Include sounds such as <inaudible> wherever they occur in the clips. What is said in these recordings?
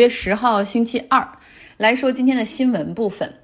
月十号星期二，来说今天的新闻部分。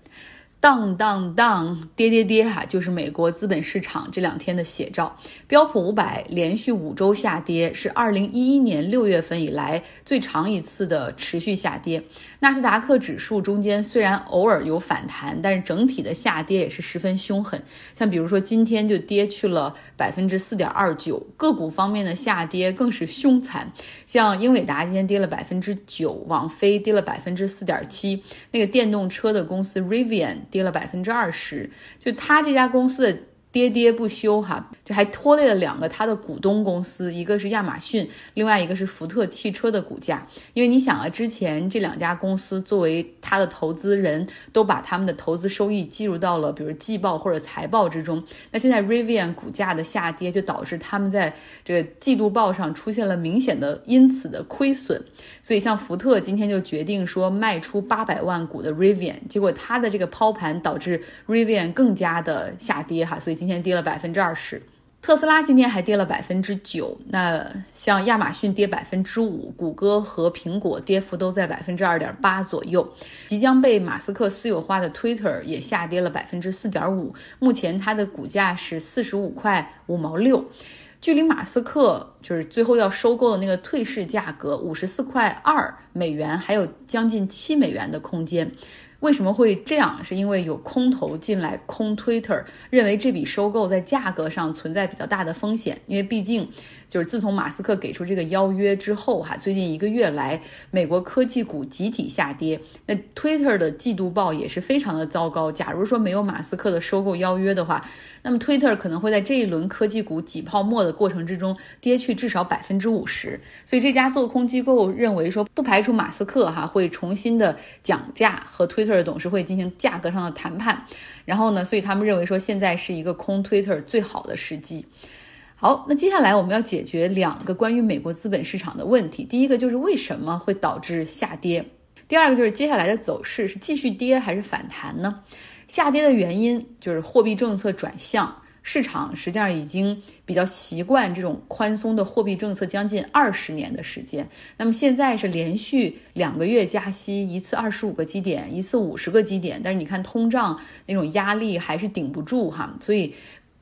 当当当，跌跌跌哈，就是美国资本市场这两天的写照。标普五百连续五周下跌，是二零一一年六月份以来最长一次的持续下跌。纳斯达克指数中间虽然偶尔有反弹，但是整体的下跌也是十分凶狠。像比如说今天就跌去了百分之四点二九，个股方面的下跌更是凶残。像英伟达今天跌了百分之九，网飞跌了百分之四点七，那个电动车的公司 Rivian。跌了百分之二十，就他这家公司的。跌跌不休哈，就还拖累了两个它的股东公司，一个是亚马逊，另外一个是福特汽车的股价。因为你想啊，之前这两家公司作为它的投资人都把他们的投资收益计入到了比如季报或者财报之中。那现在 Rivian 股价的下跌，就导致他们在这个季度报上出现了明显的因此的亏损。所以像福特今天就决定说卖出八百万股的 Rivian，结果它的这个抛盘导致 Rivian 更加的下跌哈，所以今。今天跌了百分之二十，特斯拉今天还跌了百分之九。那像亚马逊跌百分之五，谷歌和苹果跌幅都在百分之二点八左右。即将被马斯克私有化的 Twitter 也下跌了百分之四点五，目前它的股价是四十五块五毛六，距离马斯克就是最后要收购的那个退市价格五十四块二美元还有将近七美元的空间。为什么会这样？是因为有空头进来空 Twitter，认为这笔收购在价格上存在比较大的风险。因为毕竟，就是自从马斯克给出这个邀约之后，哈，最近一个月来，美国科技股集体下跌。那 Twitter 的季度报也是非常的糟糕。假如说没有马斯克的收购邀约的话，那么 Twitter 可能会在这一轮科技股挤泡沫的过程之中跌去至少百分之五十。所以这家做空机构认为说，不排除马斯克哈会重新的讲价和 Twitter。董事会进行价格上的谈判，然后呢，所以他们认为说现在是一个空推特最好的时机。好，那接下来我们要解决两个关于美国资本市场的问题。第一个就是为什么会导致下跌，第二个就是接下来的走势是继续跌还是反弹呢？下跌的原因就是货币政策转向。市场实际上已经比较习惯这种宽松的货币政策将近二十年的时间，那么现在是连续两个月加息，一次二十五个基点，一次五十个基点，但是你看通胀那种压力还是顶不住哈，所以。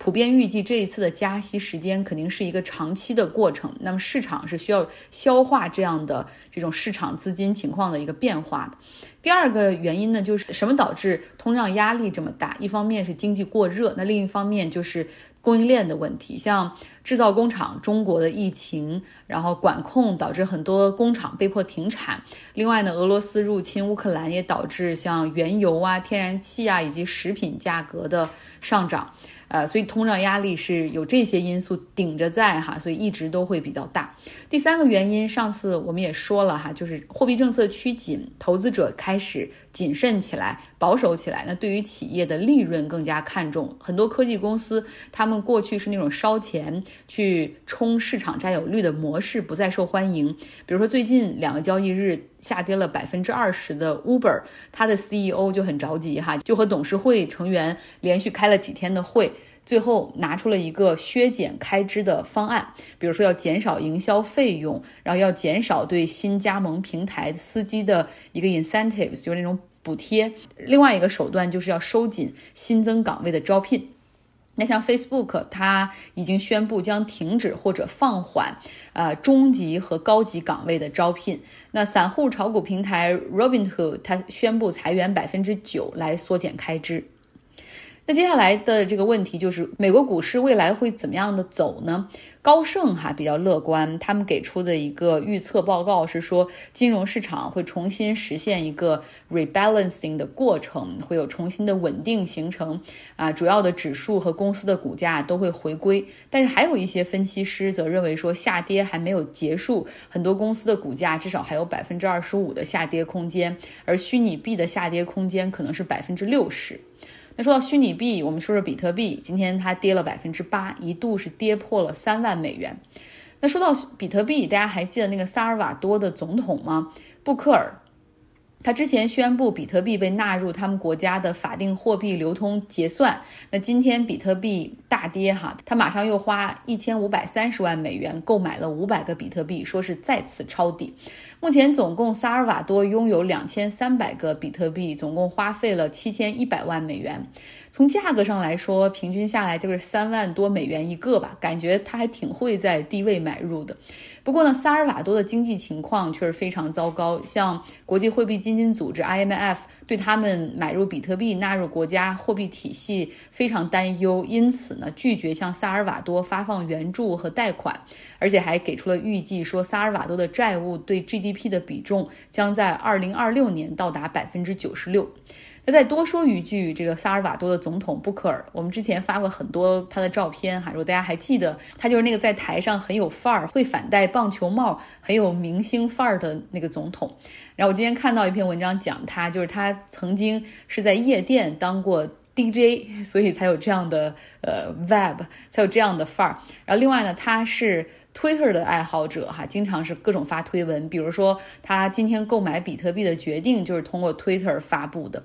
普遍预计这一次的加息时间肯定是一个长期的过程，那么市场是需要消化这样的这种市场资金情况的一个变化的。第二个原因呢，就是什么导致通胀压力这么大？一方面是经济过热，那另一方面就是供应链的问题，像制造工厂，中国的疫情，然后管控导致很多工厂被迫停产。另外呢，俄罗斯入侵乌克兰也导致像原油啊、天然气啊以及食品价格的上涨。呃，所以通胀压力是有这些因素顶着在哈，所以一直都会比较大。第三个原因，上次我们也说了哈，就是货币政策趋紧，投资者开始谨慎起来，保守起来。那对于企业的利润更加看重，很多科技公司他们过去是那种烧钱去冲市场占有率的模式，不再受欢迎。比如说最近两个交易日。下跌了百分之二十的 Uber，它的 CEO 就很着急哈，就和董事会成员连续开了几天的会，最后拿出了一个削减开支的方案，比如说要减少营销费用，然后要减少对新加盟平台司机的一个 incentives，就是那种补贴。另外一个手段就是要收紧新增岗位的招聘。那像 Facebook，它已经宣布将停止或者放缓，呃，中级和高级岗位的招聘。那散户炒股平台 Robinhood，它宣布裁员百分之九来缩减开支。那接下来的这个问题就是，美国股市未来会怎么样的走呢？高盛哈比较乐观，他们给出的一个预测报告是说，金融市场会重新实现一个 rebalancing 的过程，会有重新的稳定形成啊，主要的指数和公司的股价都会回归。但是还有一些分析师则认为说，下跌还没有结束，很多公司的股价至少还有百分之二十五的下跌空间，而虚拟币的下跌空间可能是百分之六十。那说到虚拟币，我们说说比特币，今天它跌了百分之八，一度是跌破了三万美元。那说到比特币，大家还记得那个萨尔瓦多的总统吗？布克尔，他之前宣布比特币被纳入他们国家的法定货币流通结算，那今天比特币大跌哈，他马上又花一千五百三十万美元购买了五百个比特币，说是再次抄底。目前总共萨尔瓦多拥有两千三百个比特币，总共花费了七千一百万美元。从价格上来说，平均下来就是三万多美元一个吧，感觉他还挺会在低位买入的。不过呢，萨尔瓦多的经济情况却是非常糟糕，像国际货币基金组织 IMF 对他们买入比特币纳入国家货币体系非常担忧，因此呢，拒绝向萨尔瓦多发放援助和贷款，而且还给出了预计，说萨尔瓦多的债务对 GDP 的比重将在2026年到达百分之九十六。那再多说一句，这个萨尔瓦多的总统布克尔，我们之前发过很多他的照片哈，如果大家还记得，他就是那个在台上很有范儿、会反戴棒球帽、很有明星范儿的那个总统。然后我今天看到一篇文章讲他，就是他曾经是在夜店当过 DJ，所以才有这样的呃 vibe，才有这样的范儿。然后另外呢，他是。Twitter 的爱好者哈，经常是各种发推文，比如说他今天购买比特币的决定就是通过 Twitter 发布的。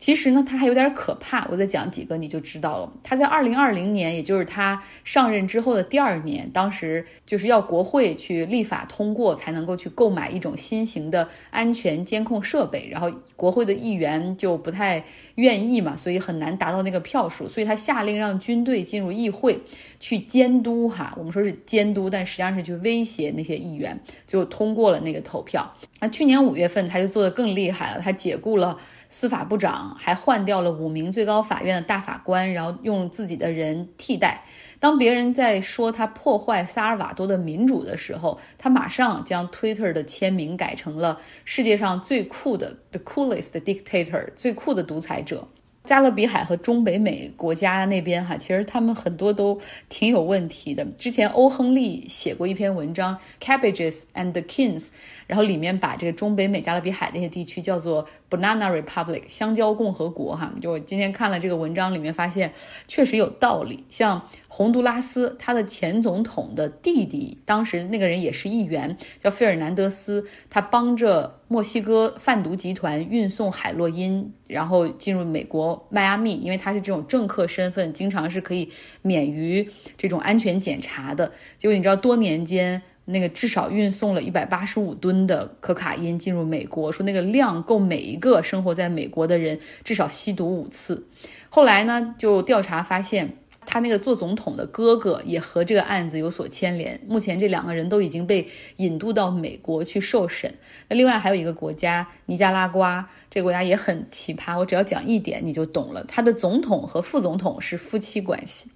其实呢，他还有点可怕，我再讲几个你就知道了。他在二零二零年，也就是他上任之后的第二年，当时就是要国会去立法通过，才能够去购买一种新型的安全监控设备。然后国会的议员就不太愿意嘛，所以很难达到那个票数，所以他下令让军队进入议会去监督哈。我们说是监督，但实际上是去威胁那些议员，就通过了那个投票。那去年五月份，他就做得更厉害了，他解雇了。司法部长还换掉了五名最高法院的大法官，然后用自己的人替代。当别人在说他破坏萨尔瓦多的民主的时候，他马上将 Twitter 的签名改成了世界上最酷的 The coolest dictator，最酷的独裁者。加勒比海和中北美国家那边哈，其实他们很多都挺有问题的。之前欧亨利写过一篇文章《Cabbages and Kings》，然后里面把这个中北美加勒比海那些地区叫做 Banana Republic 香蕉共和国哈。就我今天看了这个文章里面发现，确实有道理。像洪都拉斯，他的前总统的弟弟，当时那个人也是议员，叫费尔南德斯，他帮着墨西哥贩毒集团运送海洛因，然后进入美国迈阿密，因为他是这种政客身份，经常是可以免于这种安全检查的。结果你知道，多年间那个至少运送了一百八十五吨的可卡因进入美国，说那个量够每一个生活在美国的人至少吸毒五次。后来呢，就调查发现。他那个做总统的哥哥也和这个案子有所牵连，目前这两个人都已经被引渡到美国去受审。那另外还有一个国家尼加拉瓜，这个国家也很奇葩，我只要讲一点你就懂了。他的总统和副总统是夫妻关系。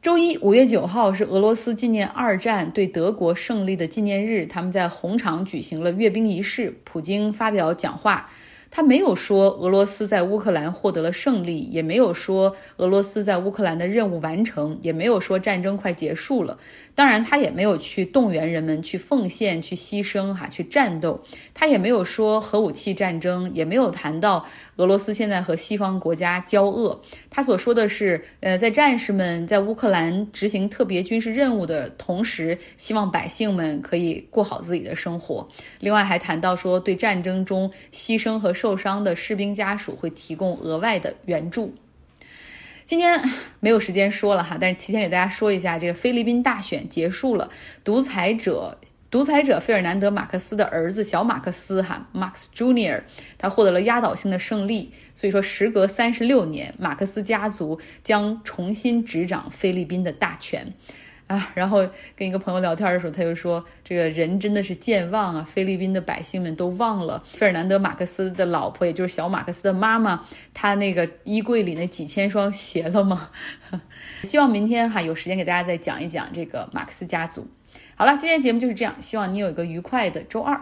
周一五月九号是俄罗斯纪念二战对德国胜利的纪念日，他们在红场举行了阅兵仪式，普京发表讲话。他没有说俄罗斯在乌克兰获得了胜利，也没有说俄罗斯在乌克兰的任务完成，也没有说战争快结束了。当然，他也没有去动员人们去奉献、去牺牲、哈去战斗。他也没有说核武器战争，也没有谈到俄罗斯现在和西方国家交恶。他所说的是，呃，在战士们在乌克兰执行特别军事任务的同时，希望百姓们可以过好自己的生活。另外还谈到说，对战争中牺牲和受伤的士兵家属会提供额外的援助。今天没有时间说了哈，但是提前给大家说一下，这个菲律宾大选结束了，独裁者独裁者费尔南德马克思的儿子小马克思哈，Max Junior，他获得了压倒性的胜利，所以说时隔三十六年，马克思家族将重新执掌菲律宾的大权。啊，然后跟一个朋友聊天的时候，他就说：“这个人真的是健忘啊！菲律宾的百姓们都忘了费尔南德·马克思的老婆，也就是小马克思的妈妈，他那个衣柜里那几千双鞋了吗？” <laughs> 希望明天哈有时间给大家再讲一讲这个马克思家族。好了，今天节目就是这样，希望你有一个愉快的周二。